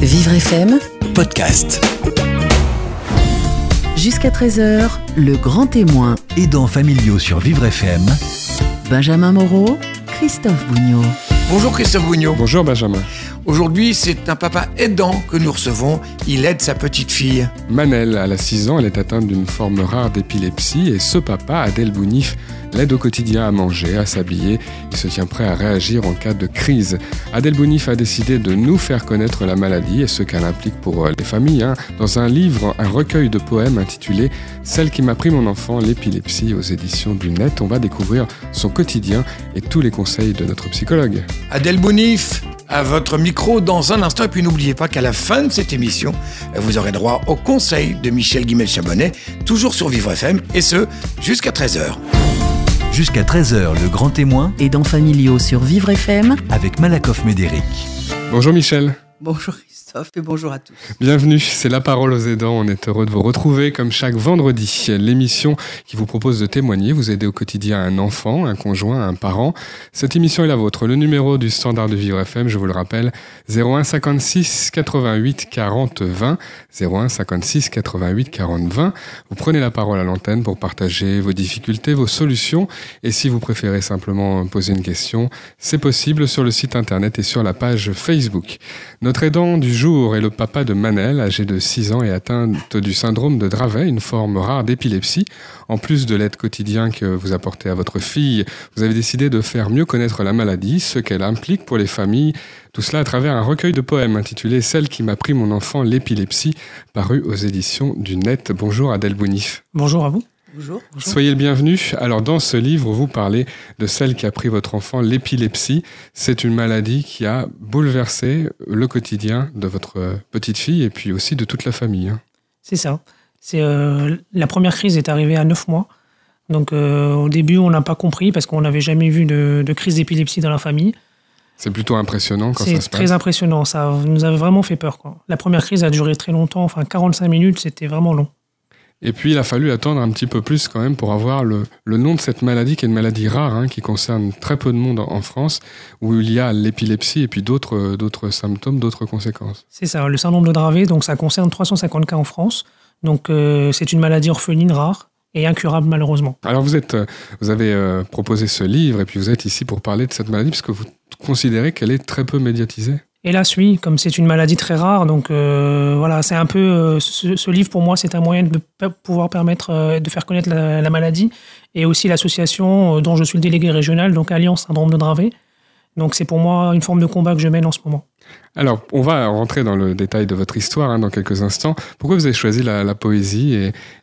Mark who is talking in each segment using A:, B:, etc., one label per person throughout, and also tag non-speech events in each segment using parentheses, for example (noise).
A: Vivre FM,
B: podcast.
A: jusqu'à 13h, le grand témoin.
B: Aidants familiaux sur Vivre FM.
A: Benjamin Moreau, Christophe Bougnot.
C: Bonjour Christophe Bougnot.
D: Bonjour Benjamin.
C: Aujourd'hui, c'est un papa aidant que nous recevons. Il aide sa petite fille.
D: Manel, à la 6 ans, elle est atteinte d'une forme rare d'épilepsie et ce papa, Adèle Bounif, l'aide au quotidien à manger, à s'habiller. Il se tient prêt à réagir en cas de crise. Adèle Bounif a décidé de nous faire connaître la maladie et ce qu'elle implique pour euh, les familles. hein. Dans un livre, un recueil de poèmes intitulé Celle qui m'a pris mon enfant, l'épilepsie aux éditions du Net, on va découvrir son quotidien et tous les conseils de notre psychologue.
C: Adèle Bounif, à votre micro dans un instant. Et puis n'oubliez pas qu'à la fin de cette émission, vous aurez droit au conseil de Michel Guimel-Chabonnet, toujours sur Vivre FM, et ce, jusqu'à 13h.
B: Jusqu'à 13h, le grand témoin
A: Aidants familiaux sur Vivre FM,
B: avec Malakoff Médéric.
D: Bonjour Michel.
E: Bonjour Bonjour à tous.
D: Bienvenue, c'est La Parole aux aidants. On est heureux de vous retrouver comme chaque vendredi. L'émission qui vous propose de témoigner, vous aider au quotidien un enfant, un conjoint, un parent. Cette émission est la vôtre. Le numéro du standard de Vivre FM, je vous le rappelle, 01 56 88 40 20. 01 56 88 40 20. Vous prenez la parole à l'antenne pour partager vos difficultés, vos solutions. Et si vous préférez simplement poser une question, c'est possible sur le site internet et sur la page Facebook. Notre aidant du jour est le papa de Manel, âgé de 6 ans et atteinte du syndrome de Dravet, une forme rare d'épilepsie. En plus de l'aide quotidienne que vous apportez à votre fille, vous avez décidé de faire mieux connaître la maladie, ce qu'elle implique pour les familles. Tout cela à travers un recueil de poèmes intitulé Celle qui m'a pris mon enfant, l'épilepsie, paru aux éditions du Net. Bonjour Adèle Bounif.
F: Bonjour à vous.
E: Bonjour.
D: Soyez le bienvenu. Alors dans ce livre, vous parlez de celle qui a pris votre enfant, l'épilepsie. C'est une maladie qui a bouleversé le quotidien de votre euh, petite fille et puis aussi de toute la famille. hein.
F: C'est ça. C'est euh, la première crise est arrivée à 9 mois. Donc euh, au début, on n'a pas compris parce qu'on n'avait jamais vu de, de crise d'épilepsie dans la famille.
D: C'est plutôt impressionnant quand ça
F: C'est très impressionnant. Ça nous avait vraiment fait peur. Quoi. La première crise a duré très longtemps, enfin 45 minutes, c'était vraiment long.
D: Et puis il a fallu attendre un petit peu plus quand même pour avoir le, le nom de cette maladie qui est une maladie rare, hein, qui concerne très peu de monde en, en France, où il y a l'épilepsie et puis d'autres euh, d'autres symptômes, d'autres conséquences.
F: C'est ça, le syndrome de Dravet, donc ça concerne 350 cas en France. Donc euh, c'est une maladie orpheline rare et incurable malheureusement.
D: Alors vous êtes, euh, vous avez euh, proposé ce livre et puis vous êtes ici pour parler de cette maladie parce que vous considérez qu'elle est très peu médiatisée.
F: Hélas, oui, comme c'est une maladie très rare, donc euh, voilà, c'est un peu. euh, ce, livre, pour moi, c'est un moyen de pouvoir permettre euh, de faire connaître la, la maladie et aussi l'association dont je suis le délégué régional, donc Alliance Syndrome de Dravet. Donc c'est pour moi une forme de combat que je mène en ce moment.
D: Alors, on va rentrer dans le détail de votre histoire hein, dans quelques instants. Pourquoi vous avez choisi la, poésie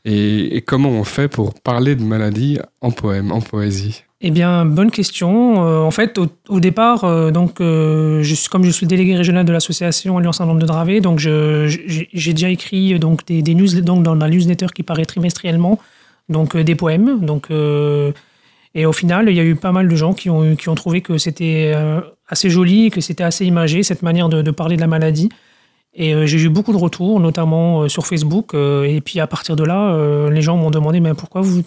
D: et- et comment on fait pour parler de maladie en poème, en poésie?
F: Eh bien, bonne question. Euh, en fait, au, départ, euh, donc, euh, je suis, comme je suis délégué régional de l'association Alliance Syndrome de Dravet, donc j'ai déjà écrit euh, donc des, des news, donc dans la newsletter qui paraît trimestriellement, donc des poèmes. Donc, et au final, il y a eu pas mal de gens qui ont, qui ont trouvé que c'était assez joli, que c'était assez imagé cette manière de, parler de la maladie. Et j'ai eu beaucoup de retours, notamment sur Facebook. et puis à partir de là, les gens m'ont demandé mais pourquoi vous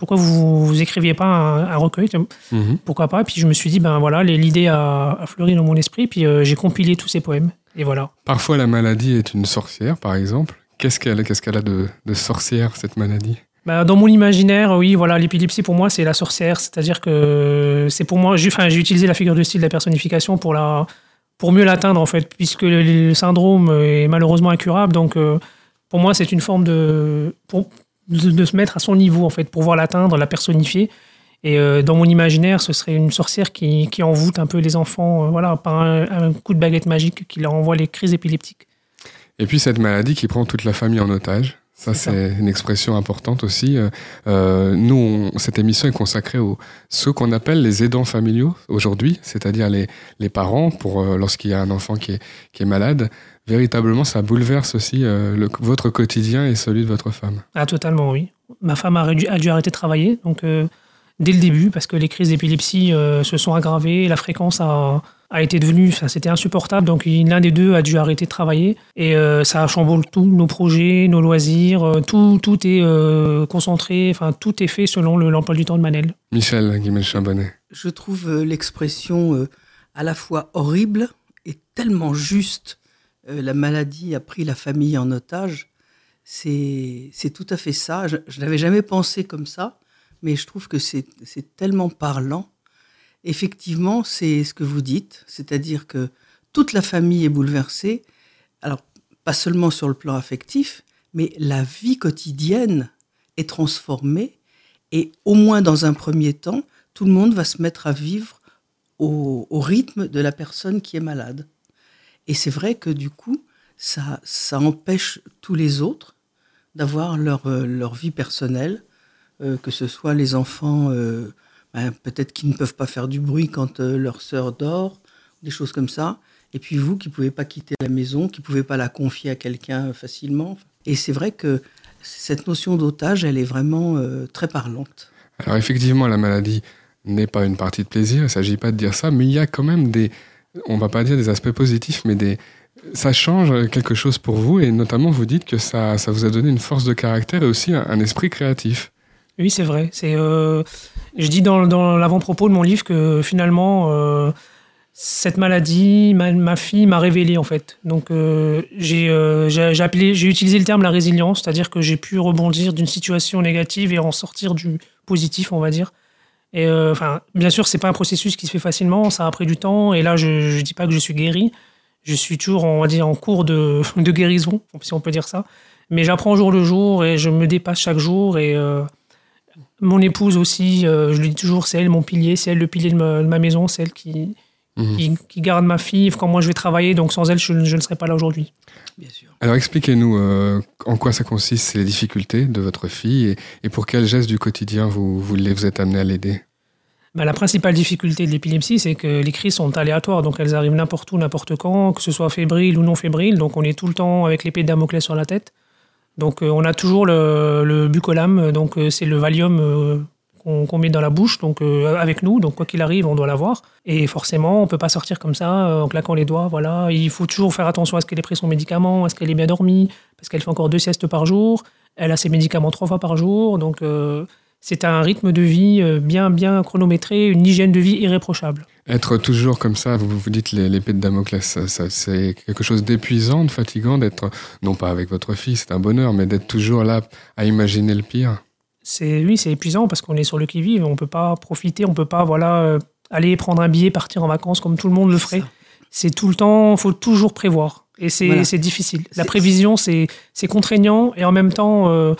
F: pourquoi vous, vous écriviez pas un, un recueil
D: Mhm.
F: pourquoi pas. Et puis je me suis dit, ben voilà, l'idée a, a fleuri dans mon esprit, puis euh, j'ai compilé tous ces poèmes. Et voilà.
D: Parfois, la maladie est une sorcière, par exemple. Qu'est-ce qu'elle qu'est-ce qu'elle a de, de sorcière, cette maladie?
F: Ben, dans mon imaginaire, oui, voilà, l'épilepsie pour moi, c'est la sorcière. C'est-à-dire que c'est pour moi, j'ai enfin, utilisé la figure de style de la personnification pour, la, pour mieux l'atteindre, en fait, puisque le, le syndrome est malheureusement incurable. Donc euh, pour moi, c'est une forme de, pour, de, de se mettre à son niveau, en fait, pour pouvoir l'atteindre, la personnifier. Et euh, dans mon imaginaire, ce serait une sorcière qui, qui envoûte un peu les enfants, euh, voilà, par un, un coup de baguette magique qui leur envoie les crises épileptiques.
D: Et puis cette maladie qui prend toute la famille en otage. Ça,
F: C'est
D: une expression importante aussi. Euh, nous, on- cette émission est consacrée aux ceux qu'on appelle les aidants familiaux aujourd'hui, c'est-à-dire les, les parents pour lorsqu'il y a un enfant qui est, qui est malade. Véritablement, ça bouleverse aussi euh, le- votre quotidien et celui de votre femme.
F: Ah, totalement, oui. Ma femme a, dû arrêter de travailler, donc euh, dès le début, parce que les crises d'épilepsie euh, se sont aggravées, la fréquence a, a été devenue, enfin, c'était insupportable, donc l'un des deux a dû arrêter de travailler, et euh, ça chamboule tout, nos projets, nos loisirs, euh, tout, tout est euh, concentré, enfin, tout est fait selon le- l'emploi du temps de Manel.
D: Michel Guimel-Chambonnet.
E: Je trouve l'expression euh, à la fois horrible et tellement juste. Euh, la maladie a pris la famille en otage, c'est tout à fait ça. Je, je n'avais jamais pensé comme ça, mais je trouve que c'est tellement parlant. Effectivement, c'est ce que vous dites, c'est-à-dire que toute la famille est bouleversée. Alors, pas seulement sur le plan affectif, mais la vie quotidienne est transformée et au moins dans un premier temps, tout le monde va se mettre à vivre au, rythme de la personne qui est malade. Et c'est vrai que du coup, ça, ça empêche tous les autres d'avoir leur, euh, leur vie personnelle, euh, que ce soit les enfants, euh, ben, peut-être qui ne peuvent pas faire du bruit quand leur sœur dort, des choses comme ça. Et puis vous qui ne pouvez pas quitter la maison, qui ne pouvez pas la confier à quelqu'un facilement. Et c'est vrai que cette notion d'otage, elle est vraiment très parlante.
D: Alors effectivement, la maladie n'est pas une partie de plaisir, il ne s'agit pas de dire ça, mais il y a quand même des, on va pas dire des aspects positifs, mais des, ça change quelque chose pour vous, et notamment vous dites que ça, vous a donné une force de caractère et aussi un, esprit créatif.
F: Oui, c'est vrai. Euh, je dis dans, l'avant-propos de mon livre que finalement, euh, cette maladie, ma, fille m'a révélé en fait. Donc euh, j'ai, j'ai utilisé le terme la résilience, c'est-à-dire que j'ai pu rebondir d'une situation négative et en sortir du positif, on va dire. Et enfin, bien sûr, c'est pas un processus qui se fait facilement, ça a pris du temps. Et là, je, ne dis pas que je suis guéri, je suis toujours, on va dire, en cours de, (laughs) de guérison, si on peut dire ça. Mais j'apprends jour le jour et je me dépasse chaque jour. Et euh, mon épouse aussi, euh, je lui dis toujours, c'est elle mon pilier, c'est elle le pilier de ma, maison, c'est elle qui, mhm. qui, garde ma fille quand moi je vais travailler. Donc sans elle, je, ne serais pas là aujourd'hui.
D: Bien sûr. Alors expliquez-nous euh, en quoi ça consiste, les difficultés de votre fille et, et pour quel geste du quotidien vous, vous, vous êtes amené à l'aider?
F: Bah, la principale difficulté de l'épilepsie, c'est que les crises sont aléatoires, donc elles arrivent n'importe où, n'importe quand, que ce soit fébrile ou non fébrile, donc on est tout le temps avec l'épée de Damoclès sur la tête. Donc euh, on a toujours le, le bucolam, donc euh, c'est le Valium euh, qu'on met dans la bouche, donc avec nous, donc quoi qu'il arrive, on doit l'avoir. Et forcément, on peut pas sortir comme ça en claquant les doigts. Voilà, il faut toujours faire attention à ce qu'elle ait pris son médicament, à ce qu'elle ait bien dormi, parce qu'elle fait encore deux siestes par jour. Elle a ses médicaments trois fois par jour, donc c'est un rythme de vie euh, bien, bien chronométré, une hygiène de vie irréprochable.
D: Être toujours comme ça, vous vous dites l'épée de Damoclès, c'est quelque chose d'épuisant, de fatigant d'être, non pas avec votre fille, c'est un bonheur, mais d'être toujours là à imaginer le pire.
F: C'est oui, c'est épuisant parce qu'on est sur le qui-vive, on peut pas profiter, on peut pas voilà euh, aller prendre un billet, partir en vacances comme tout le monde le ferait. C'est tout le temps, faut toujours prévoir et c'est difficile. La prévision c'est contraignant et en même temps euh,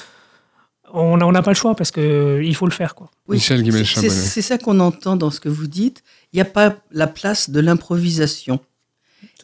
F: on n'a pas le choix parce qu'il faut le faire. Quoi.
D: Michel
E: C'est ça qu'on entend dans ce que vous dites. Il n'y a pas la place de l'improvisation.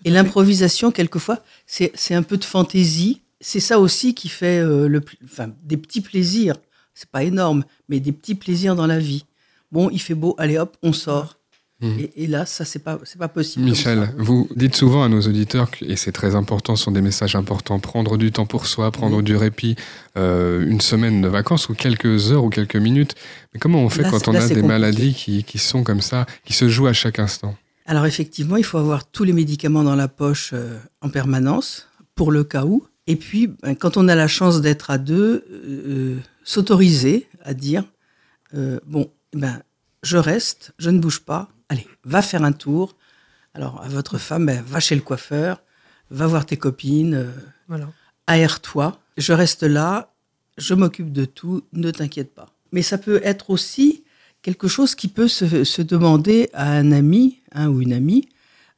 E: Et l'improvisation, quelquefois, c'est un peu de fantaisie. C'est ça aussi qui fait euh, le, enfin, des petits plaisirs. C'est pas énorme, mais des petits plaisirs dans la vie. Bon, il fait beau, allez hop, on sort. Mhm. Et, là, ça, c'est pas, c'est pas possible.
D: Michel, vous dites souvent à nos auditeurs, et c'est très important, ce sont des messages importants, prendre du temps pour soi, prendre du répit, euh, une semaine de vacances ou quelques heures ou quelques minutes. Mais comment on fait quand on a des maladies qui, qui, sont comme ça, qui se jouent à chaque instant?
E: Alors effectivement, il faut avoir tous les médicaments dans la poche euh, en permanence, pour le cas où. Et puis, ben, quand on a la chance d'être à deux, euh, s'autoriser à dire, bon, ben, je reste, je ne bouge pas, allez, va faire un tour. Alors, à votre femme, ben, va chez le coiffeur, va voir tes copines, euh, aère-toi. Je reste là, je m'occupe de tout, ne t'inquiète pas. Mais ça peut être aussi quelque chose qui peut se, demander à un ami hein, ou une amie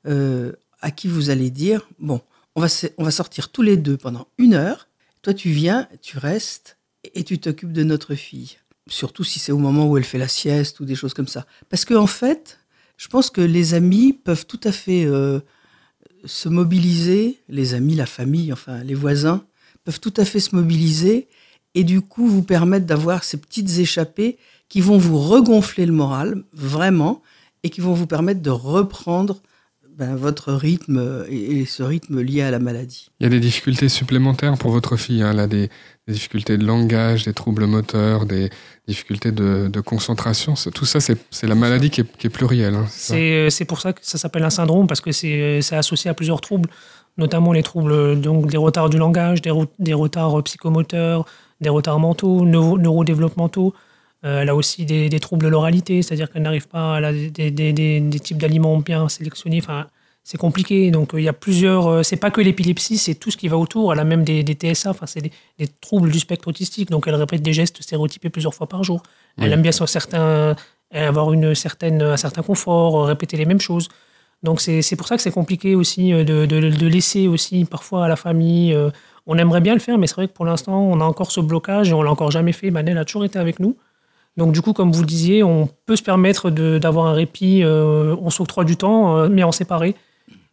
E: euh, à qui vous allez dire, bon, on va, sortir tous les deux pendant une heure, toi tu viens, tu restes et tu t'occupes de notre fille. Surtout si c'est au moment où elle fait la sieste ou des choses comme ça. Parce qu'en en fait, je pense que les amis peuvent tout à fait euh, se mobiliser, les amis, la famille, enfin les voisins, peuvent tout à fait se mobiliser et du coup vous permettre d'avoir ces petites échappées qui vont vous regonfler le moral, vraiment, et qui vont vous permettre de reprendre ben, votre rythme et, ce rythme lié à la maladie.
D: Il y a des difficultés supplémentaires pour votre fille, hein, là, des, difficultés de langage, des troubles moteurs, des difficultés de, concentration. Tout ça, c'est la maladie qui est, plurielle. Hein,
F: euh, c'est pour ça que ça s'appelle un syndrome, parce que c'est associé à plusieurs troubles, notamment les troubles, donc des retards du langage, des, des retards psychomoteurs, des retards mentaux, neurodéveloppementaux. Euh, elle a aussi des, troubles de l'oralité, c'est-à-dire qu'elle n'arrive pas à des, des, types d'aliments bien sélectionnés. Enfin, c'est compliqué. Donc il y a plusieurs. euh, c'est pas que l'épilepsie, c'est tout ce qui va autour. Elle a même des, des TSA, enfin c'est des, des troubles du spectre autistique. Donc elle répète des gestes stéréotypés plusieurs fois par jour. Elle aime bien sur certains, avoir une certaine, un certain confort, euh, répéter les mêmes choses. Donc c'est pour ça que c'est compliqué aussi euh, de, de, de laisser aussi parfois à la famille. euh, on aimerait bien le faire, mais c'est vrai que pour l'instant on a encore ce blocage et on l'a encore jamais fait. Manel a toujours été avec nous. Donc du coup, comme vous le disiez, on peut se permettre de- d'avoir un répit, euh, on s'octroie du temps, euh, mais en séparé.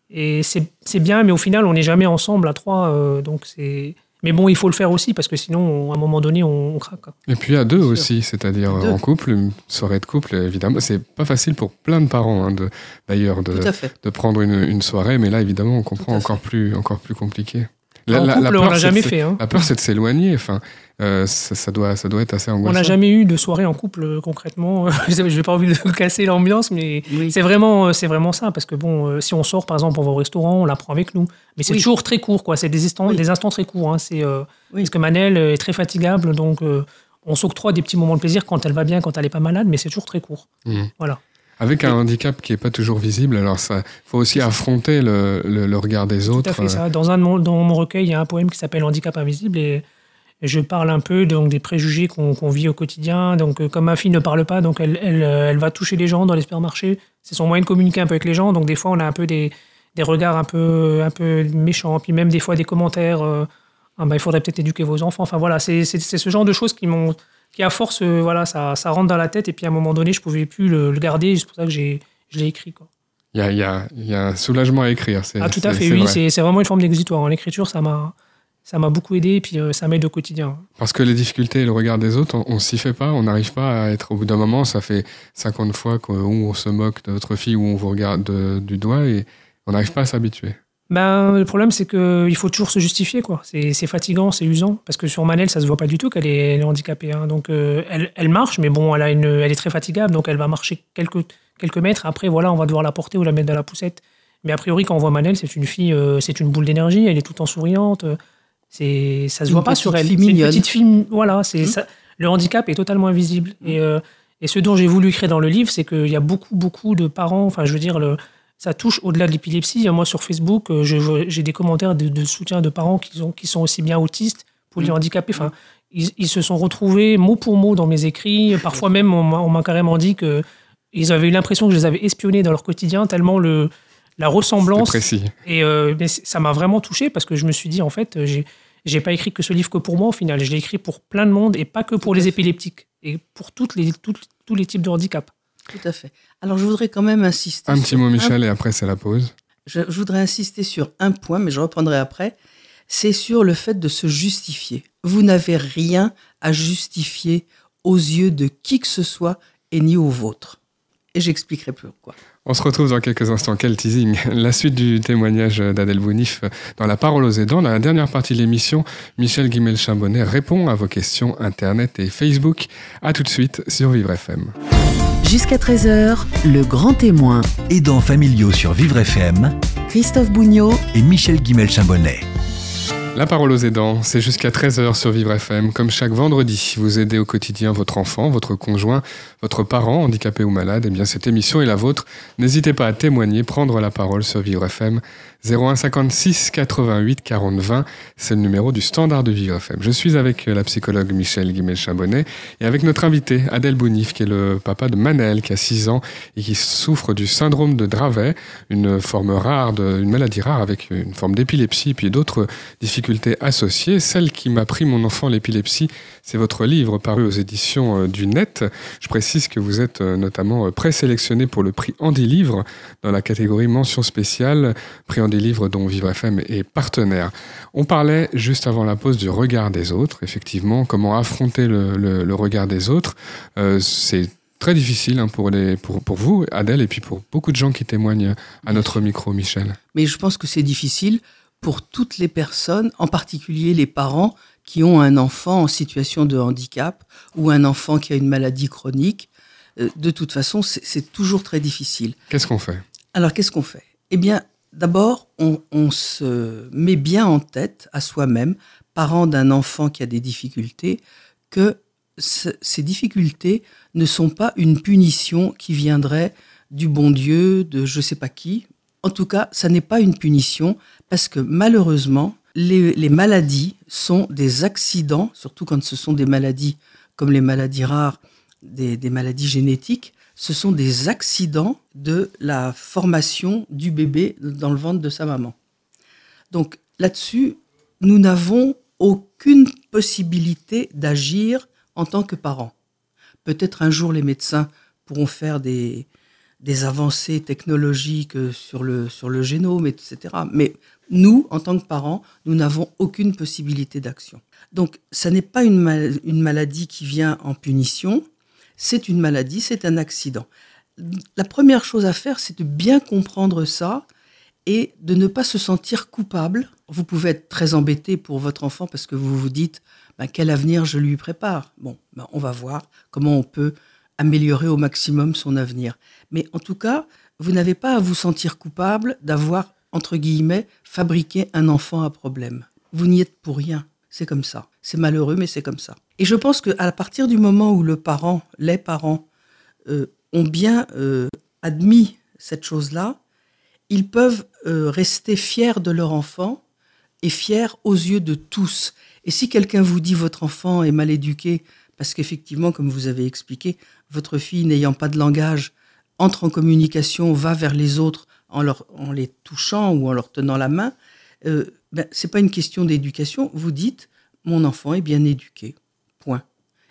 F: Et c'est c'est bien, mais au final, on n'est jamais ensemble à trois. euh, donc c'est. Mais bon, il faut le faire aussi parce que sinon, on- à un moment donné, on, on craque. quoi.
D: Et puis à deux aussi, c'est-à-dire en couple, une soirée de couple, évidemment. C'est pas facile pour plein de parents, hein, de- d'ailleurs, de,
E: fait.
D: de prendre une, une soirée, mais là, évidemment, on comprend encore plus, encore plus compliqué.
F: En couple, on
D: peur,
F: l'a jamais fait. hein.
D: La peur, c'est de s'éloigner. Enfin, euh, ça, ça doit, ça doit être assez
F: On
D: angoissant.
F: n'a jamais eu de soirée en couple euh, concrètement. (laughs) je n'ai pas envie de (laughs) casser l'ambiance, mais
E: Oui.
F: c'est vraiment, euh, c'est vraiment ça. Parce que bon, si on sort, par exemple, on va au restaurant, on la prend avec nous. Mais c'est
E: Oui.
F: toujours très court, quoi. C'est des instants,
E: Oui.
F: des instants très courts. hein. C'est euh,
E: Oui.
F: parce que Manel est très fatigable, donc euh, on s'octroie des petits moments de plaisir quand elle va bien, quand elle est pas malade, mais c'est toujours très court.
D: Mhm.
F: Voilà.
D: Avec un handicap qui est pas toujours visible, alors ça, faut aussi affronter le, le- le regard des
F: Tout
D: autres.
F: à fait ça. Dans un de mon, dans mon recueil, il y a un poème qui s'appelle Handicap invisible et, et je parle un peu donc, des préjugés qu'on vit au quotidien. Donc, euh, comme ma fille ne parle pas, donc elle, elle, euh, elle va toucher les gens dans les supermarchés. C'est son moyen de communiquer un peu avec les gens. Donc, des fois, on a un peu des, des regards un peu, un peu méchants. Puis même des fois, des commentaires. euh, Ah ben, il faudrait peut-être éduquer vos enfants. Enfin, voilà, c'est ce genre de choses qui m'ont. Qui, à force, euh, voilà, ça, ça rentre dans la tête. Et puis, à un moment donné, je pouvais plus le, le garder. C'est pour ça que j'ai- je l'ai écrit. Quoi.
D: Il y a, il y, a, il y a un soulagement à écrire.
F: Ah, tout à fait, oui.
D: vrai.
F: C'est vraiment une forme d'exutoire. En l'écriture, ça m'a ça m'a beaucoup aidé et puis euh, ça m'aide au quotidien.
D: Parce que les difficultés et le regard des autres, on, on s'y fait pas, on n'arrive pas à être au bout d'un moment, ça fait 50 fois qu'on où on se moque de votre fille, où on vous regarde de- du doigt et on n'arrive pas à s'habituer.
F: Ben, le problème, c'est qu'il faut toujours se justifier. quoi. C'est fatigant, c'est usant. Parce que sur Manel, ça se voit pas du tout qu'elle est, handicapée. hein. Donc, euh, elle, elle marche, mais bon, elle, a une, elle est très fatigable. Donc, elle va marcher quelques, quelques mètres. Après, voilà, on va devoir la porter ou la mettre dans la poussette. Mais a priori, quand on voit Manel, c'est une fille, euh, c'est une boule d'énergie. Elle est tout le temps souriante. euh, C'est, ça se
E: Une
F: voit pas sur elle. C'est une petite fille. Voilà, c'est ça. Le handicap est totalement invisible. Et, euh, et ce dont j'ai voulu écrire dans le livre, c'est qu'il y a beaucoup, beaucoup de parents. Enfin, je veux dire, le, ça touche au-delà de l'épilepsie. Moi, sur Facebook, euh, j'ai des commentaires de, de soutien de parents qui sont, qui sont aussi bien autistes, polyhandicapés. Enfin, ils, ils se sont retrouvés mot pour mot dans mes écrits. (laughs) Parfois même, on m'a carrément dit que ils avaient eu l'impression que je les avais espionnés dans leur quotidien, tellement le, la ressemblance.
D: précis.
F: Et euh, mais ça m'a vraiment touché parce que je me suis dit, en fait, euh, j'ai pas écrit que ce livre que pour moi au final. Je l'ai écrit pour plein de monde et pas que pour les épileptiques et pour toutes les, toutes- tous les types de handicap.
E: Tout à fait. Alors, je voudrais quand même insister.
D: Un petit mot, Michel, et après, c'est la pause.
E: Je, je voudrais insister sur un point, mais je reprendrai après. C'est sur le fait de se justifier. Vous n'avez rien à justifier aux yeux de qui que ce soit et ni aux vôtres. Et j'expliquerai plus pourquoi.
D: On se retrouve dans quelques instants. Quel teasing (laughs) La suite du témoignage d'Adèle Bounif dans La Parole aux aidants. Dans la dernière partie de l'émission, Michel Guimel-Chambonnet répond à vos questions Internet et Facebook. À tout de suite sur Vivre FM.
A: Jusqu'à 13h, le grand témoin,
B: Aidants familiaux sur Vivre FM
A: Christophe Bougnot,
B: et Michel Guimel-Chambonnet.
D: La parole aux aidants, c'est jusqu'à 13h sur Vivre FM. Comme chaque vendredi, vous aidez au quotidien votre enfant, votre conjoint, votre parent, handicapé ou malade. Eh bien, cette émission est la vôtre. N'hésitez pas à témoigner, prendre la parole sur Vivre FM. 01 56 88 40 20, c'est le numéro du standard de Vivre FM. Je suis avec la psychologue Michel Guimel-Chambonnet et avec notre invité Adèle Bounif, qui est le papa de Manel, qui a 6 ans et qui souffre du syndrome de Dravet, une forme rare, de, une maladie rare avec une forme d'épilepsie et puis d'autres difficultés associées. Celle qui m'a pris mon enfant l'épilepsie, c'est votre livre paru aux éditions euh, du Net. Je précise que vous êtes euh, notamment euh, présélectionné pour le prix Andy Livre dans la catégorie mention spéciale, prix Andy Livre dont Vivre FM est partenaire. On parlait juste avant la pause du regard des autres, effectivement, comment affronter le, le- le regard des autres. Euh, c'est très difficile hein, pour, les, pour, pour vous, Adèle, et puis pour beaucoup de gens qui témoignent à notre micro, Michel.
E: Mais je pense que c'est difficile pour toutes les personnes, en particulier les parents qui ont un enfant en situation de handicap ou un enfant qui a une maladie chronique. Euh, De toute façon, c'est toujours très difficile.
D: Qu'est-ce qu'on fait?
E: Alors, qu'est-ce qu'on fait? Eh bien, d'abord, on, se met bien en tête à soi-même, parent d'un enfant qui a des difficultés, que ce- ces difficultés ne sont pas une punition qui viendrait du bon Dieu, de je sais pas qui. En tout cas, ça n'est pas une punition parce que malheureusement, les, maladies sont des accidents, surtout quand ce sont des maladies comme les maladies rares, des maladies génétiques, ce sont des accidents de la formation du bébé dans le ventre de sa maman. Donc là-dessus, nous n'avons aucune possibilité d'agir en tant que parents. Peut-être un jour les médecins pourront faire des, avancées technologiques sur le, sur le génome, etc. Mais nous, en tant que parents, nous n'avons aucune possibilité d'action. Donc, ça n'est pas une, mal une maladie qui vient en punition, c'est une maladie, c'est un accident. La première chose à faire, c'est de bien comprendre ça et de ne pas se sentir coupable. Vous pouvez être très embêté pour votre enfant parce que vous vous dites ben, quel avenir je lui prépare? Bon, ben, on va voir comment on peut améliorer au maximum son avenir. Mais en tout cas, vous n'avez pas à vous sentir coupable d'avoir, entre guillemets, fabriqué un enfant à problème. Vous n'y êtes pour rien. C'est comme ça. C'est malheureux, mais c'est comme ça. Et je pense qu'à partir du moment où le parent, les parents, euh, ont bien euh, admis cette chose-là, ils peuvent euh, rester fiers de leur enfant et fiers aux yeux de tous. Et si quelqu'un vous dit votre enfant est mal éduqué, parce qu'effectivement, comme vous avez expliqué, votre fille n'ayant pas de langage entre en communication, va vers les autres en, leur, en les touchant ou en leur tenant la main, euh, ben, c'est pas une question d'éducation. Vous dites mon enfant est bien éduqué.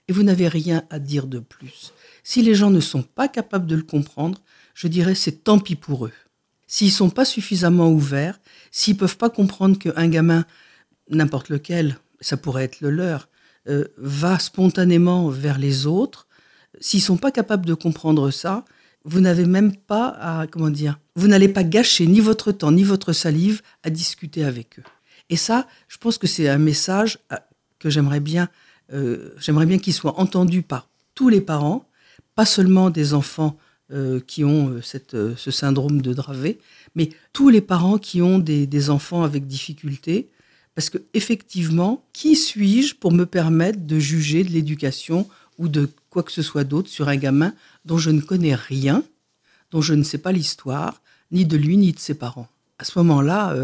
E: Et vous n'avez rien à dire de plus. Si les gens ne sont pas capables de le comprendre, je dirais c'est tant pis pour eux. S'ils sont pas suffisamment ouverts, s'ils peuvent pas comprendre qu'un gamin, n'importe lequel, ça pourrait être le leur, euh, va spontanément vers les autres, s'ils sont pas capables de comprendre ça, vous n'avez même pas à, comment dire, vous n'allez pas gâcher ni votre temps ni votre salive à discuter avec eux. Et ça, je pense que c'est un message euh, que j'aimerais bien, euh, j'aimerais bien qu'il soit entendu par tous les parents, pas seulement des enfants euh, qui ont euh, ce syndrome de Dravet, mais tous les parents qui ont des, enfants avec difficulté, parce que effectivement, qui suis-je pour me permettre de juger de l'éducation ou de quoi que ce soit d'autre sur un gamin dont je ne connais rien, dont je ne sais pas l'histoire, ni de lui ni de ses parents? À ce moment-là,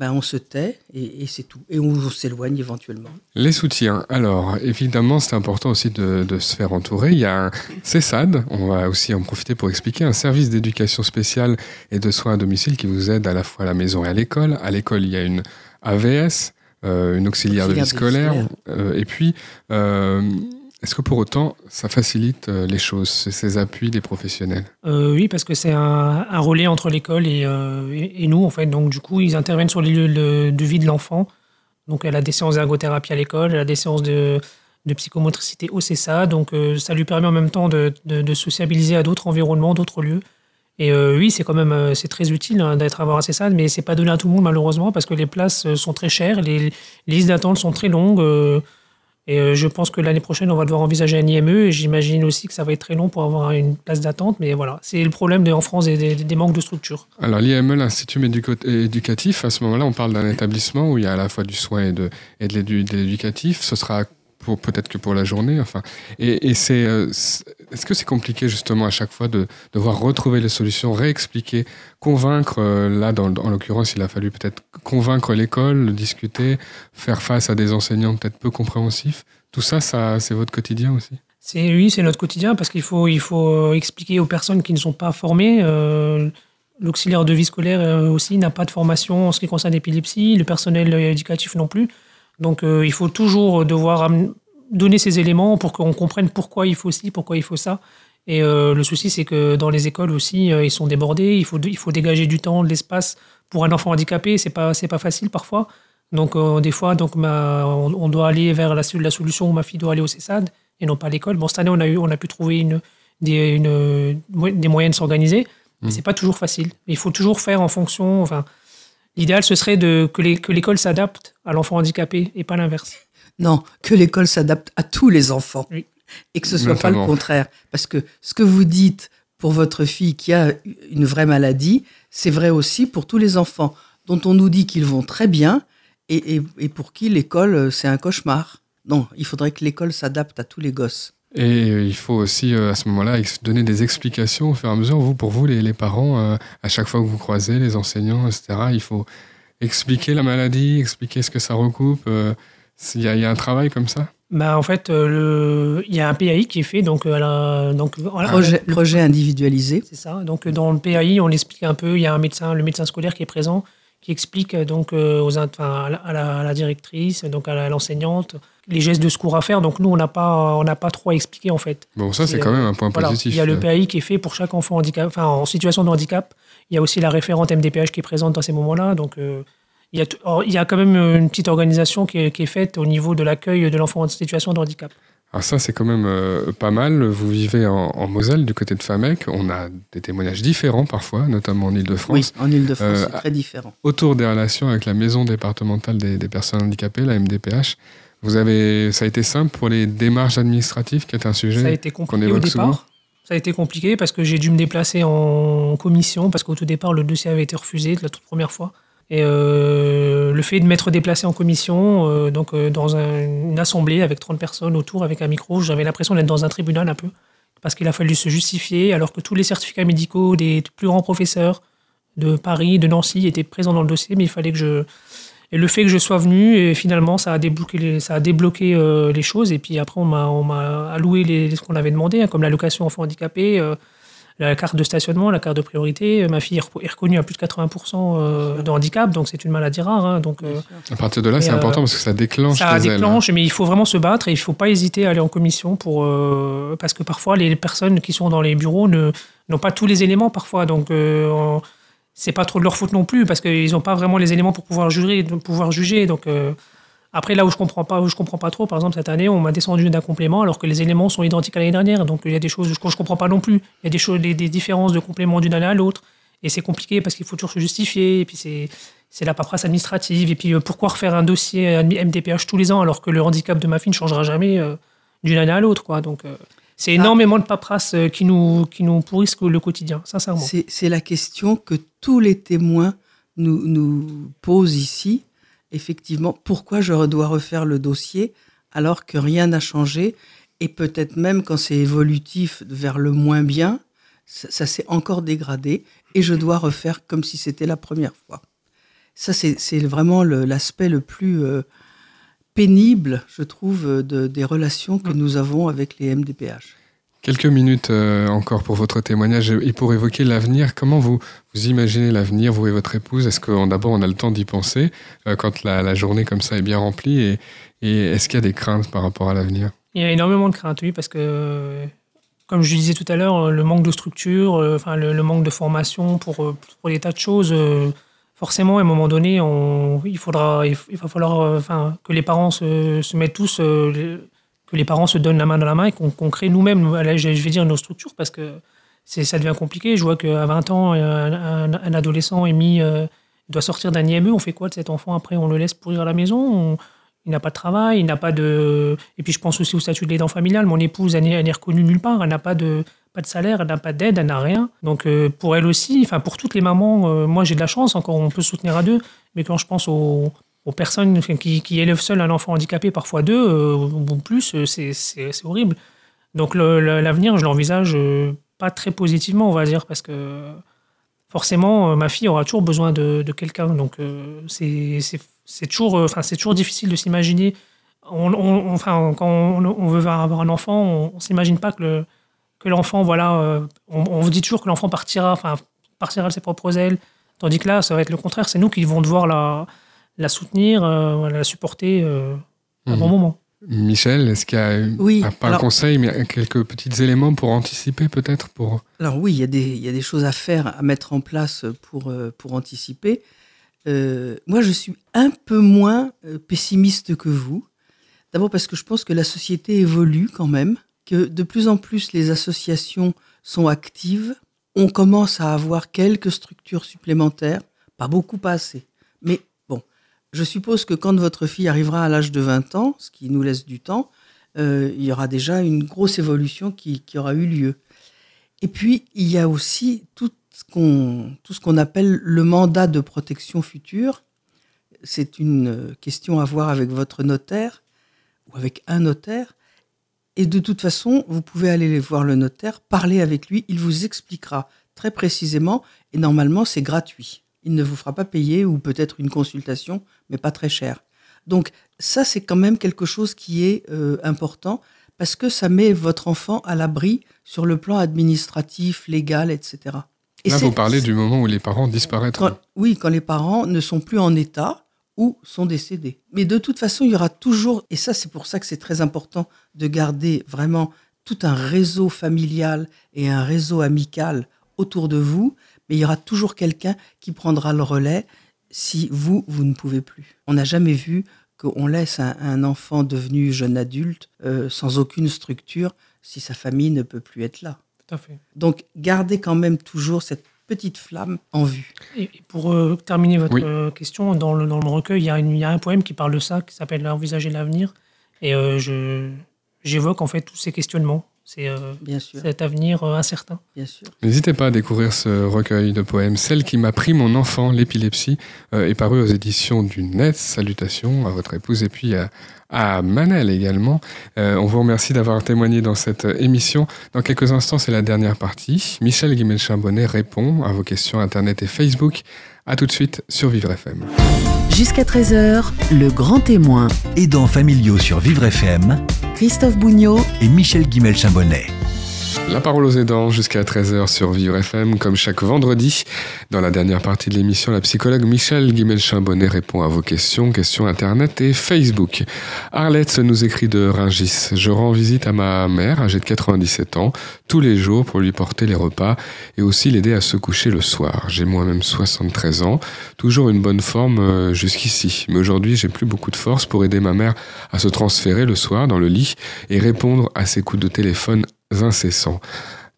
E: ben on se tait et, et c'est tout. Et on, s'éloigne éventuellement.
D: Les soutiens. Alors, évidemment, c'est important aussi de, de, se faire entourer. Il y a un CESAD, on va aussi en profiter pour expliquer, un service d'éducation spéciale et de soins à domicile qui vous aide à la fois à la maison et à l'école. À l'école, il y a une AVS, euh, une auxiliaire, auxiliaire de vie scolaire, euh, et puis... Euh, est-ce que pour autant, ça facilite euh, les choses, ces appuis des professionnels?
F: Euh, Oui, parce que c'est un, un, relais entre l'école et, euh, et, nous, en fait. Donc, du coup, ils interviennent sur les lieux de, vie de l'enfant. Donc, elle a des séances d'ergothérapie à l'école, elle a des séances de, psychomotricité au CESA. Donc, ça lui permet en même temps de, de, sociabiliser à d'autres environnements, d'autres lieux. Et oui, c'est quand même c'est très utile hein, d'être avoir à CESA, mais c'est pas donné à tout le monde, malheureusement, parce que les places sont très chères, les listes d'attente sont très longues. Et je pense que l'année prochaine, on va devoir envisager un IME et j'imagine aussi que ça va être très long pour avoir une place d'attente. Mais voilà, c'est le problème en France des, manques de structure.
D: Alors l'IME, l'Institut éducatif, à ce moment-là, on parle d'un établissement où il y a à la fois du soin et de, l'éducatif. Ce sera peut-être que pour la journée. Enfin, et, et c'est est-ce que c'est compliqué justement à chaque fois de devoir retrouver les solutions, réexpliquer, convaincre euh, là en l'occurrence il a fallu peut-être convaincre l'école, discuter, faire face à des enseignants peut-être peu compréhensifs? Tout ça, ça c'est votre quotidien aussi?
F: C'est oui, c'est notre quotidien parce qu'il faut il faut expliquer aux personnes qui ne sont pas formées. Euh, L'auxiliaire de vie scolaire aussi n'a pas de formation en ce qui concerne l'épilepsie, le personnel éducatif non plus. Donc euh, il faut toujours devoir donner ces éléments pour qu'on comprenne pourquoi il faut ci, pourquoi il faut ça. Et euh, le souci, c'est que dans les écoles aussi, euh, ils sont débordés. Il faut, il faut dégager du temps, de l'espace pour un enfant handicapé. C'est pas, c'est pas facile parfois. Donc euh, des fois, donc ma, on, on, doit aller vers la, la, solution où ma fille doit aller au CESAD et non pas à l'école. Bon, cette année, on a eu, on a pu trouver une, des, une, des moyens de s'organiser. Mmh. C'est pas toujours facile. Il faut toujours faire en fonction. Enfin, L'idéal, ce serait de, que l'école s'adapte à l'enfant handicapé et pas l'inverse.
E: Non, que l'école s'adapte à tous les enfants. Oui. Et que ce ne soit Notamment. pas le contraire. Parce que ce que vous dites pour votre fille qui a une vraie maladie, c'est vrai aussi pour tous les enfants dont on nous dit qu'ils vont très bien et, et, et pour qui l'école, c'est un cauchemar. Non, il faudrait que l'école s'adapte à tous les gosses.
D: Et euh, il faut aussi, euh, à ce moment-là, donner des explications au fur et à mesure. Vous, pour vous, les, les parents, euh, à chaque fois que vous croisez les enseignants, etc., il faut expliquer la maladie, expliquer ce que ça recoupe. euh, Il y, a- il y a un travail comme ça?
F: Bah, en fait, euh, il y a un PAI qui est fait. Donc, euh, à la- donc, voilà,
E: Projet,
F: le-
E: projet individualisé.
F: C'est ça. Donc, euh, dans le PAI, on explique un peu. Il y a un médecin, le médecin scolaire qui est présent, qui explique euh, donc euh, aux, enfin, à, la, à la- à la directrice, donc à l'enseignante, les gestes de secours à faire. Donc, nous, on n'a pas, on n'a pas trop à expliquer en fait.
D: Bon, ça, c'est quand même un point
F: Voilà.
D: positif.
F: Il y a le
D: Euh,
F: PAI qui est fait pour chaque enfant handicap, enfin, en situation de handicap. Il y a aussi la référente MDPH qui est présente dans ces moments-là. Donc, euh, il, y a tout- or, il y a quand même une petite organisation qui est, qui est faite au niveau de l'accueil de l'enfant en situation de handicap.
D: Alors ça, c'est quand même euh, pas mal. Vous vivez en, en Moselle, du côté de Famec. On a des témoignages différents parfois, notamment en Ile-de-France.
E: Oui, en Ile-de-France,
D: Euh,
E: c'est très différent.
D: autour des relations avec la maison départementale des, des personnes handicapées, la MDPH. Vous avez, ça a été simple pour les démarches administratives, qui est un sujet
F: Ça a été
D: qu'on
F: compliqué au
D: évoque
F: départ.
D: souvent.
F: Ça a été compliqué parce que j'ai dû me déplacer en commission parce qu'au tout départ, le dossier avait été refusé la toute première fois. Et euh, le fait de m'être déplacé en commission, euh, donc euh, dans un- une assemblée avec 30 personnes autour avec un micro, j'avais l'impression d'être dans un tribunal un peu. Parce qu'il a fallu se justifier alors que tous les certificats médicaux des plus grands professeurs de Paris, de Nancy étaient présents dans le dossier, mais il fallait que je. Et le fait que je sois venu, et finalement, ça a débloqué les, ça a débloqué les choses. Et puis après, on m'a, alloué ce qu'on avait demandé, hein, comme l'allocation enfant handicapé, euh, la carte de stationnement, la carte de priorité. Ma fille est reconnue à plus de 80% euh, de handicap, donc c'est une maladie rare. hein, donc euh,
D: À partir de là, c'est
F: euh,
D: important parce que ça déclenche
F: ça
D: les ailes.
F: déclenche, mais il faut vraiment se battre et il ne faut pas hésiter à aller en commission pour euh, parce que parfois les personnes qui sont dans les bureaux ne n'ont pas tous les éléments parfois, donc euh, on- c'est pas trop de leur faute non plus parce qu'ils n'ont pas vraiment les éléments pour pouvoir juger, de pouvoir juger. Donc euh, après là où je comprends pas, où je comprends pas trop, par exemple cette année on m'a descendu d'un complément alors que les éléments sont identiques à l'année dernière, donc il y a des choses que je, comprends pas non plus. Il y a des choses, des, des différences de complément d'une année à l'autre et c'est compliqué parce qu'il faut toujours se justifier et puis c'est c'est la paperasse administrative. Et puis, euh, pourquoi refaire un dossier MDPH tous les ans alors que le handicap de ma fille ne changera jamais euh, d'une année à l'autre quoi? Donc, euh, c'est énormément de paperasse qui nous, qui nous pourrissent le quotidien, sincèrement.
E: C'est c'est la question que tous les témoins nous, nous posent ici. Effectivement, pourquoi je dois refaire le dossier alors que rien n'a changé et peut-être même quand c'est évolutif vers le moins bien, ça, ça s'est encore dégradé et je dois refaire comme si c'était la première fois. Ça, c'est vraiment l'aspect le plus euh, pénible, je trouve, de- des relations que nous avons avec les MDPH.
D: Quelques minutes euh, encore pour votre témoignage et pour évoquer l'avenir. Comment vous, vous imaginez l'avenir, vous et votre épouse? Est-ce qu'on d'abord on a le temps d'y penser euh, quand la, journée comme ça est bien remplie Et, est-ce qu'il y a des craintes par rapport à l'avenir?
F: Il y a énormément de craintes, oui, parce que, comme je disais tout à l'heure, le manque de structure, euh, enfin, le, manque de formation pour, pour des tas de choses, forcément, à un moment donné, on, il, faudra, il, va falloir que les parents se, mettent tous, que les parents se donnent la main dans la main et qu'on crée nous-mêmes, je vais dire, nos structures, parce que ça devient compliqué. Je vois qu'à 20 ans, un, un- adolescent est euh, doit sortir d'un IME. On fait quoi de cet enfant après? On le laisse pourrir à la maison? On- Il n'a pas de travail, il n'a pas de. Et puis je pense aussi au statut de l'aidant familial. Mon épouse, elle elle n'est reconnue nulle part. Elle n'a pas de, pas de salaire, elle n'a pas d'aide, elle n'a rien. Donc euh, pour elle aussi, enfin pour toutes les mamans, euh, moi j'ai de la chance, encore on peut soutenir à deux. Mais quand je pense aux, aux personnes qui, élèvent seules un enfant handicapé, parfois deux euh, ou plus, euh, c'est horrible. Donc le- le- l'avenir, je l'envisage euh, pas très positivement, on va dire, parce que forcément, ma fille aura toujours besoin de, quelqu'un. Donc c'est toujours, toujours difficile de s'imaginer. Enfin, quand on, veut avoir un enfant, on, on s'imagine pas que le l'enfant, voilà, on, on vous dit toujours que l'enfant partira, enfin, partira de ses propres ailes, tandis que là, ça va être le contraire. C'est nous qui vont devoir la, la soutenir, euh, la supporter euh, à un bon
D: Mhm.
F: moment.
D: Michel, est-ce qu'il y a
E: Oui,
D: pas
E: alors-
D: un conseil, mais quelques petits éléments pour anticiper peut-être pour...
E: Alors oui, il y, a des, il y a des choses à faire, à mettre en place pour, euh, pour anticiper. Euh, moi, je suis un peu moins pessimiste que vous. D'abord parce que je pense que la société évolue quand même, que de plus en plus les associations sont actives. On commence à avoir quelques structures supplémentaires, pas beaucoup, pas assez. Je suppose que quand votre fille arrivera à l'âge de 20 ans, ce qui nous laisse du temps, euh, il y aura déjà une grosse évolution qui, qui aura eu lieu. Et puis, il y a aussi tout ce qu'on tout ce qu'on appelle le mandat de protection future. C'est une euh, question à voir avec votre notaire ou avec un notaire. Et de toute façon, vous pouvez aller voir le notaire, parler avec lui, il vous expliquera très précisément, et normalement c'est gratuit. Il ne vous fera pas payer ou peut-être une consultation, mais pas très cher. Donc ça, c'est quand même quelque chose qui est euh, important parce que ça met votre enfant à l'abri sur le plan administratif, légal, etc. Et
D: Là, vous parlez du moment où les parents disparaîtront.
E: quand- oui, quand les parents ne sont plus en état ou sont décédés. Mais de toute façon, il y aura toujours, et ça c'est pour ça que c'est très important de garder vraiment tout un réseau familial et un réseau amical autour de vous, mais il y aura toujours quelqu'un qui prendra le relais si vous, vous ne pouvez plus. On n'a jamais vu qu'on laisse un, un enfant devenu jeune adulte euh, sans aucune structure si sa famille ne peut plus être là.
F: Tout à fait.
E: Donc gardez quand même toujours cette petite flamme en vue.
F: Et pour euh, terminer votre
D: Oui.
F: euh, question, dans le, dans le recueil, il y, a une- il y a un poème qui parle de ça, qui s'appelle Envisager l'avenir. Et euh, je- j'évoque en fait tous ces questionnements. C'est euh,
E: Bien sûr,
F: cet avenir euh, incertain.
E: bien sûr.
D: N'hésitez pas à découvrir ce recueil de poèmes. Celle qui m'a pris mon enfant, l'épilepsie, euh, est paru aux éditions du Net. Salutations à votre épouse et puis à, à Manel également. Euh, on vous remercie d'avoir témoigné dans cette émission. Dans quelques instants, c'est la dernière partie. Michel Guimel-Chambonnet répond à vos questions Internet et Facebook. À tout de suite sur Vivre FM.
A: Jusqu'à 13h, le grand témoin.
B: Aidants familiaux sur Vivre FM
A: Christophe Bougnot
B: et Michel Guimel-Chambonnet.
D: La parole aux aidants jusqu'à 13h sur Vivre FM, comme chaque vendredi. Dans la dernière partie de l'émission, la psychologue Michel Guimel-Chambonnet répond à vos questions, questions Internet et Facebook. Arlette nous écrit de Ringis. Je rends visite à ma mère, âgée de 97 ans, tous les jours pour lui porter les repas et aussi l'aider à se coucher le soir. J'ai moi-même 73 ans, toujours une bonne forme euh, jusqu'ici. Mais aujourd'hui, j'ai plus beaucoup de force pour aider ma mère à se transférer le soir dans le lit et répondre à ses coups de téléphone incessants.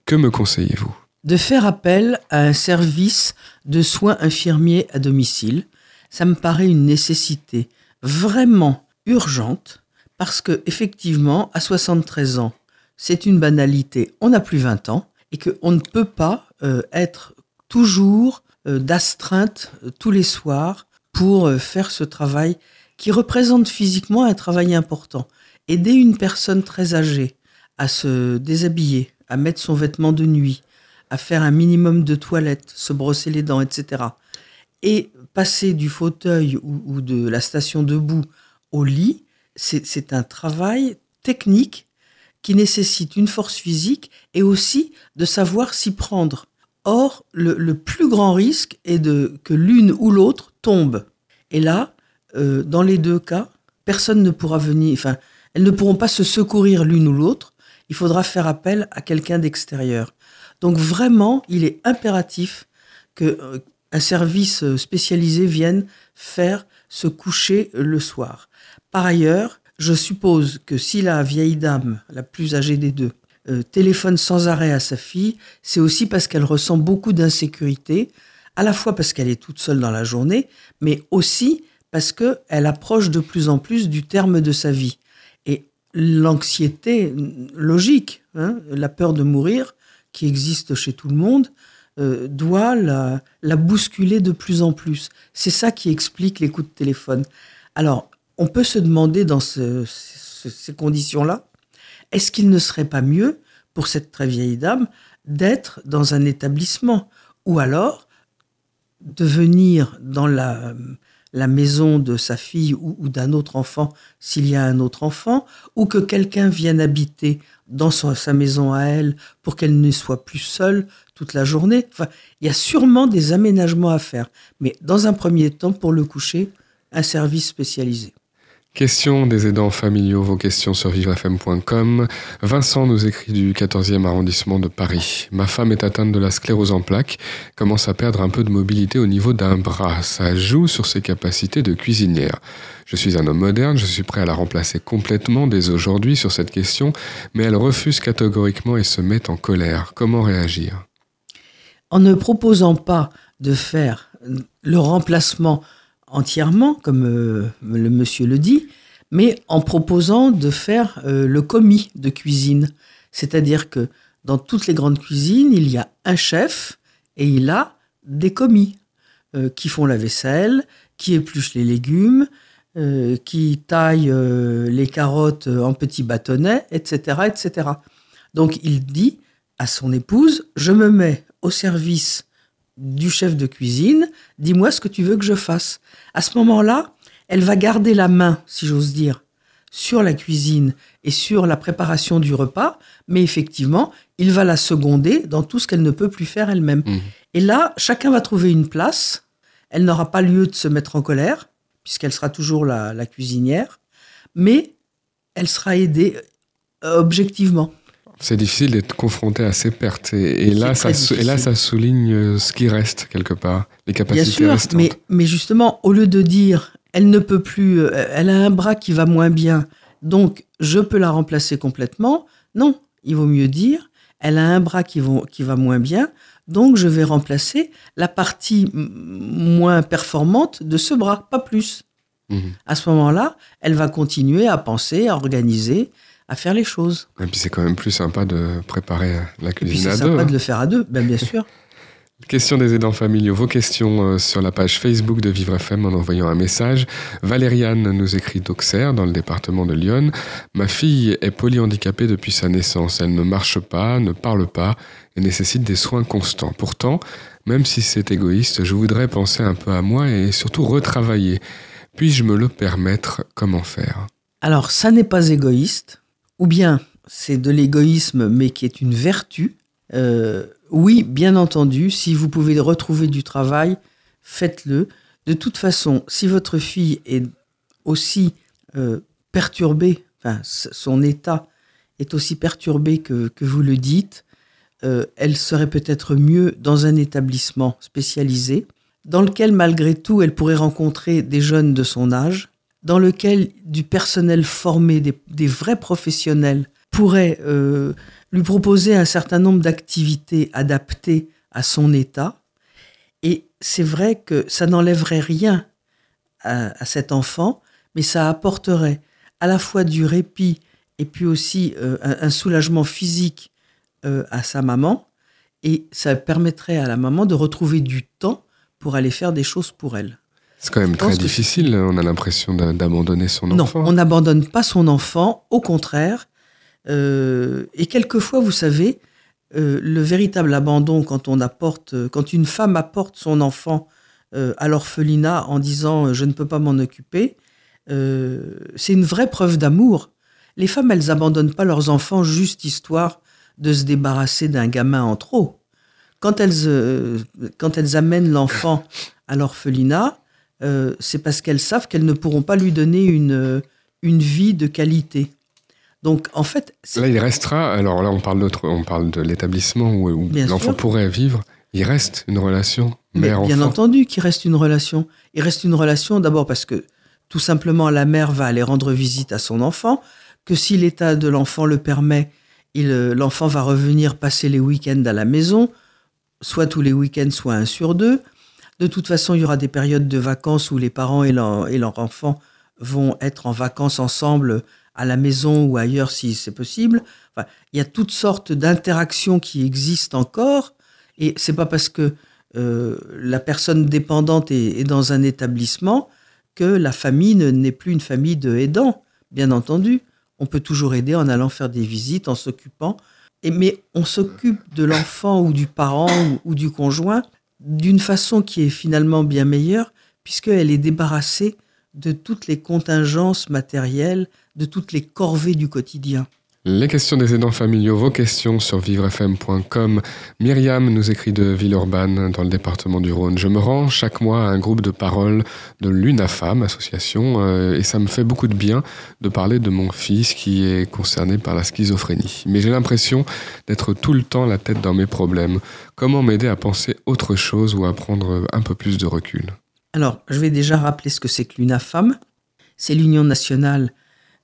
D: Que me conseillez-vous?
E: De faire appel à un service de soins infirmiers à domicile, ça me paraît une nécessité vraiment urgente parce que effectivement, à 73 ans, c'est une banalité. On n'a plus 20 ans et qu'on ne peut pas euh, être toujours euh, d'astreinte euh, tous les soirs pour faire ce travail qui représente physiquement un travail important. Aider une personne très âgée à se déshabiller, à mettre son vêtement de nuit, à faire un minimum de toilette, se brosser les dents, etc. Et passer du fauteuil ou, de la station debout au lit, c'est un travail technique qui nécessite une force physique et aussi de savoir s'y prendre. Or, le, le plus grand risque est de, que l'une ou l'autre tombe. Et là, euh, dans les deux cas, personne ne pourra venir, enfin, elles ne pourront pas se secourir l'une ou l'autre. Il faudra faire appel à quelqu'un d'extérieur. Donc vraiment, il est impératif que euh, un service euh, spécialisé vienne faire se coucher le soir. Par ailleurs, je suppose que si la vieille dame, la plus âgée des deux, euh, téléphone sans arrêt à sa fille, c'est aussi parce qu'elle ressent beaucoup d'insécurité, à la fois parce qu'elle est toute seule dans la journée, mais aussi parce qu'elle approche de plus en plus du terme de sa vie. L'anxiété logique, hein, la peur de mourir, qui existe chez tout le monde, euh, doit la, bousculer de plus en plus. C'est ça qui explique les coups de téléphone. Alors, on peut se demander dans ce- ce- ces conditions-là, est-ce qu'il ne serait pas mieux pour cette très vieille dame d'être dans un établissement ou alors de venir dans la, la maison de sa fille ou, d'un autre enfant s'il y a un autre enfant, ou que quelqu'un vienne habiter dans sa maison à elle pour qu'elle ne soit plus seule toute la journée. Enfin, il y a sûrement des aménagements à faire, mais dans un premier temps, pour le coucher, un service spécialisé.
D: Question des aidants familiaux, vos questions sur vivrefm.com. Vincent nous écrit du 14e arrondissement de Paris. Ma femme est atteinte de la sclérose en plaques, commence à perdre un peu de mobilité au niveau d'un bras. Ça joue sur ses capacités de cuisinière. Je suis un homme moderne, je suis prêt à la remplacer complètement dès aujourd'hui sur cette question, mais elle refuse catégoriquement et se met en colère. Comment réagir?
E: En ne proposant pas de faire le remplacement entièrement, comme euh, le monsieur le dit, mais en proposant de faire euh, le commis de cuisine. C'est-à-dire que dans toutes les grandes cuisines, il y a un chef et il a des commis euh, qui font la vaisselle, qui épluchent les légumes, qui taille euh, les carottes en petits bâtonnets, etc., etc. Donc il dit à son épouse, je me mets au service du chef de cuisine, dis-moi ce que tu veux que je fasse. À ce moment-là, elle va garder la main, si j'ose dire, sur la cuisine et sur la préparation du repas, mais effectivement, il va la seconder dans tout ce qu'elle ne peut plus faire elle-même.
D: Mhm.
E: Et là, chacun va trouver une place. Elle n'aura pas lieu de se mettre en colère, puisqu'elle sera toujours la, la cuisinière, mais elle sera aidée euh, objectivement.
D: C'est difficile d'être confronté à ces pertes. Et, là, ça,
E: très
D: sou- et là, ça souligne euh, ce qui reste quelque part, les
E: Bien
D: capacités
E: sûr,
D: restantes.
E: mais, mais justement, au lieu de dire elle ne peut plus, euh, elle a un bras qui va moins bien, donc je peux la remplacer complètement, non, il vaut mieux dire elle a un bras qui, va- qui va moins bien, donc je vais remplacer la partie moins performante de ce bras, pas plus.
D: Mhm.
E: À ce moment-là, elle va continuer à penser, à organiser, à faire les choses.
D: Et puis c'est quand même plus sympa de préparer la cuisine
E: c'est
D: à deux.
E: sympa
D: hein.
E: de le faire à deux, ben, bien sûr. (laughs) (laughs)
D: Question des aidants familiaux. Vos questions euh, sur la page Facebook de Vivre FM en envoyant un message. Valériane nous écrit d'Auxerre, dans le département de Lyon. Ma fille est polyhandicapée depuis sa naissance. Elle ne marche pas, ne parle pas et nécessite des soins constants. Pourtant, même si c'est égoïste, je voudrais penser un peu à moi et surtout retravailler. Puis-je me le permettre? Comment faire?
E: Alors, ça n'est pas égoïste, ou bien c'est de l'égoïsme, mais qui est une vertu. Euh, oui, bien entendu, si vous pouvez retrouver du travail, faites-le. De toute façon, si votre fille est aussi euh, perturbée, enfin, son état est aussi perturbé que, que vous le dites, euh, elle serait peut-être mieux dans un établissement spécialisé, dans lequel, malgré tout, elle pourrait rencontrer des jeunes de son âge, dans lequel du personnel formé, des, des vrais professionnels, pourrait euh, lui proposer un certain nombre d'activités adaptées à son état. Et c'est vrai que ça n'enlèverait rien à, à cet enfant, mais ça apporterait à la fois du répit et puis aussi euh, un, un soulagement physique euh, à sa maman. Et ça permettrait à la maman de retrouver du temps pour aller faire des choses pour elle.
D: C'est quand même très
E: que
D: difficile. On a l'impression d'a- d'abandonner son
E: Non,
D: enfant.
E: on n'abandonne pas son enfant, au contraire. Euh, et quelquefois, vous savez, euh, le véritable abandon quand on apporte, euh, quand une femme apporte son enfant euh, à l'orphelinat en disant je ne peux pas m'en occuper, c'est une vraie preuve d'amour. Les femmes, elles abandonnent pas leurs enfants juste histoire de se débarrasser d'un gamin en trop. Quand elles, quand elles amènent l'enfant à l'orphelinat, euh, c'est parce qu'elles savent qu'elles ne pourront pas lui donner une, euh, une vie de qualité. Donc, en fait,
D: Là, il restera. Alors là, on parle d'autre, on parle de l'établissement où, où l'enfant pourrait vivre. Il reste une relation
E: Mais bien
D: mère-enfant.
E: entendu qu'il reste une relation. Il reste une relation d'abord parce que tout simplement la mère va aller rendre visite à son enfant, que si l'état de l'enfant le permet, euh, l'enfant va revenir passer les week-ends à la maison, soit tous les week-ends, soit un sur deux. De toute façon, il y aura des périodes de vacances où les parents et leur, et leur enfant vont être en vacances ensemble à la maison ou ailleurs si c'est possible. Il y a toutes sortes d'interactions qui existent encore. Et c'est pas parce que euh, la personne dépendante est, dans un établissement que la famille ne- n'est plus une famille de aidants. Bien entendu, on peut toujours aider en allant faire des visites, en s'occupant. Mais on s'occupe de l'enfant ou du parent ou du conjoint d'une façon qui est finalement bien meilleure, puisqu'elle est débarrassée de toutes les contingences matérielles, de toutes les corvées du quotidien.
D: Les questions des aidants familiaux, vos questions sur vivrefm.com. Myriam nous écrit de Villeurbanne, dans le département du Rhône. Je me rends chaque mois à un groupe de parole de l'UNAFAM, association, euh, et ça me fait beaucoup de bien de parler de mon fils qui est concerné par la schizophrénie. Mais j'ai l'impression d'être tout le temps la tête dans mes problèmes. Comment m'aider à penser autre chose ou à prendre un peu plus de recul?
E: Alors, je vais déjà rappeler ce que c'est que l'UNAFAM. C'est l'Union nationale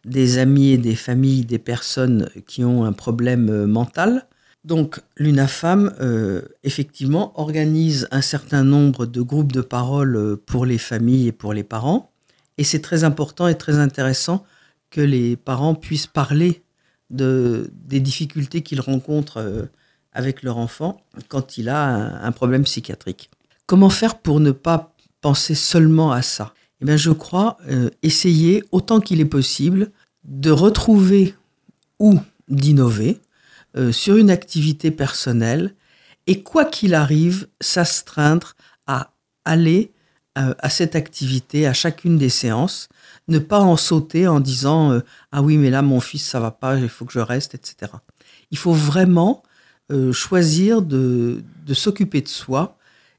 E: des amis et des familles des personnes qui ont un problème euh, mental. Donc, l'UNAFAM, euh, effectivement, organise un certain nombre de groupes de parole euh, pour les familles et pour les parents. Et c'est très important et très intéressant que les parents puissent parler de, des difficultés qu'ils rencontrent avec leur enfant quand il a un problème psychiatrique. Comment faire pour ne pas penser seulement à ça? Eh bien, je crois euh, essayer autant qu'il est possible de retrouver ou d'innover euh, sur une activité personnelle et quoi qu'il arrive, s'astreindre à aller euh, à cette activité, à chacune des séances, ne pas en sauter en disant euh, ah oui mais là mon fils ça va pas, il faut que je reste, etc. Il faut vraiment euh, choisir de, de s'occuper de soi,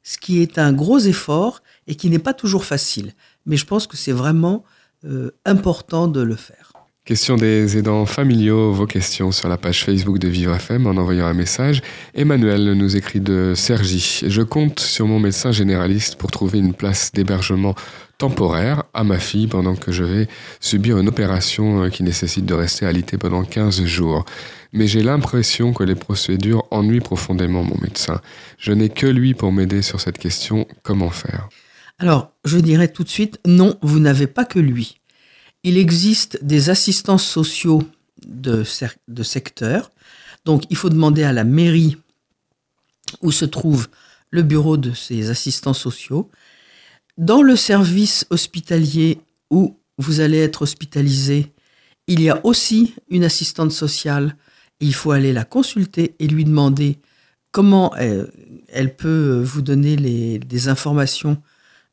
E: ce qui est un gros effort et qui n'est pas toujours facile. Mais je pense que c'est vraiment euh, important de le faire.
D: Question des aidants familiaux, vos questions sur la page Facebook de Vivre FM en envoyant un message. Emmanuel nous écrit de Sergi. Je compte sur mon médecin généraliste pour trouver une place d'hébergement temporaire à ma fille pendant que je vais subir une opération euh, qui nécessite de rester alité pendant 15 jours. Mais j'ai l'impression que les procédures ennuient profondément mon médecin. Je n'ai que lui pour m'aider sur cette question. Comment faire?
E: Alors, je dirais tout de suite, non, vous n'avez pas que lui. Il existe des assistants sociaux de, de secteur. Donc, il faut demander à la mairie où se trouve le bureau de ces assistants sociaux. Dans le service hospitalier où vous allez être hospitalisé, il y a aussi une assistante sociale. Il faut aller la consulter et lui demander comment elle, elle peut vous donner des informations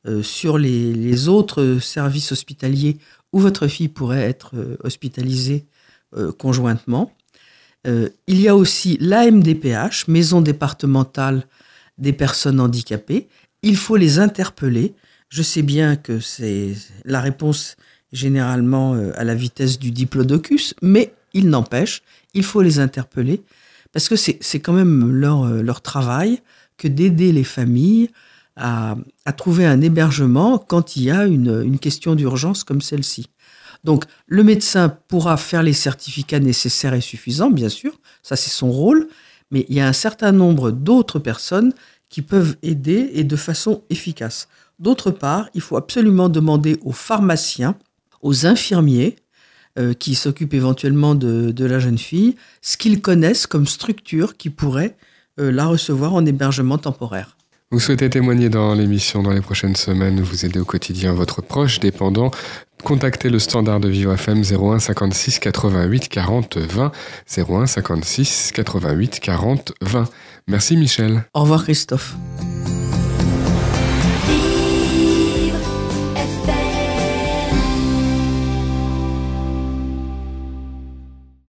E: euh, sur les autres services hospitaliers où votre fille pourrait être euh, hospitalisée euh, conjointement. Euh, il y a aussi l'AMDPH, Maison départementale des personnes handicapées. Il faut les interpeller. Je sais bien que c'est la réponse généralement à la vitesse du diplodocus, mais il n'empêche, il faut les interpeller parce que c'est quand même leur, leur travail que d'aider les familles à, à trouver un hébergement quand il y a une, une question d'urgence comme celle-ci. Donc, le médecin pourra faire les certificats nécessaires et suffisants, bien sûr, ça c'est son rôle, mais il y a un certain nombre d'autres personnes qui peuvent aider et de façon efficace. D'autre part, il faut absolument demander aux pharmaciens, aux infirmiers, euh, qui s'occupent éventuellement de, de la jeune fille, ce qu'ils connaissent comme structure qui pourrait euh, la recevoir en hébergement temporaire.
D: Vous souhaitez témoigner dans l'émission dans les prochaines semaines, vous aider au quotidien votre proche dépendant Contactez le standard de Vivre FM 01 56 88 40 20 01 56 88 40 20. Merci Michel.
E: Au revoir Christophe.